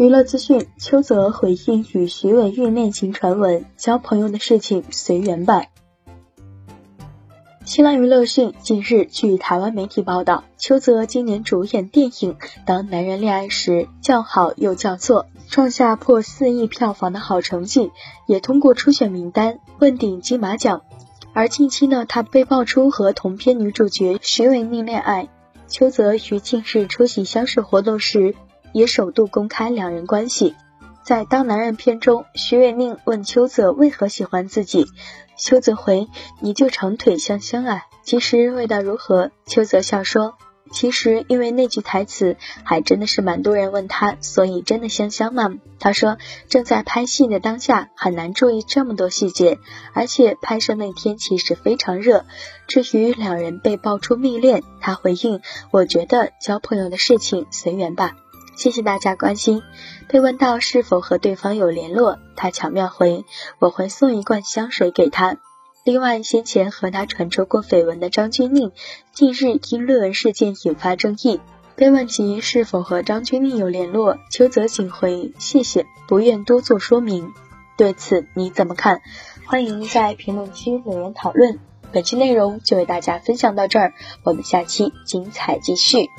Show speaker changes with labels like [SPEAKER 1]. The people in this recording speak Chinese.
[SPEAKER 1] 娱乐资讯：邱泽回应与徐伟运恋情传闻，交朋友的事情随缘吧。新浪娱乐讯，近日据台湾媒体报道，邱泽今年主演电影《当男人恋爱时》，叫好又叫座，创下破四亿票房的好成绩，也通过初选名单问鼎金马奖。而近期呢，他被爆出和同片女主角徐伟宁恋爱。邱泽于近日出席相识活动时。也首度公开两人关系。在《当男人》片中，徐伟宁问邱泽为何喜欢自己，邱泽回：“你就长腿香香啊。”其实味道如何？邱泽笑说：“其实因为那句台词，还真的是蛮多人问他，所以真的香香吗？”他说：“正在拍戏的当下，很难注意这么多细节，而且拍摄那天其实非常热。至于两人被爆出密恋，他回应：我觉得交朋友的事情随缘吧。”谢谢大家关心。被问到是否和对方有联络，他巧妙回：“我会送一罐香水给他。”另外，先前和他传出过绯闻的张钧甯，近日因论文事件引发争议。被问及是否和张钧甯有联络，邱泽仅回：“谢谢，不愿多做说明。”对此你怎么看？欢迎在评论区留言讨论。本期内容就为大家分享到这儿，我们下期精彩继续。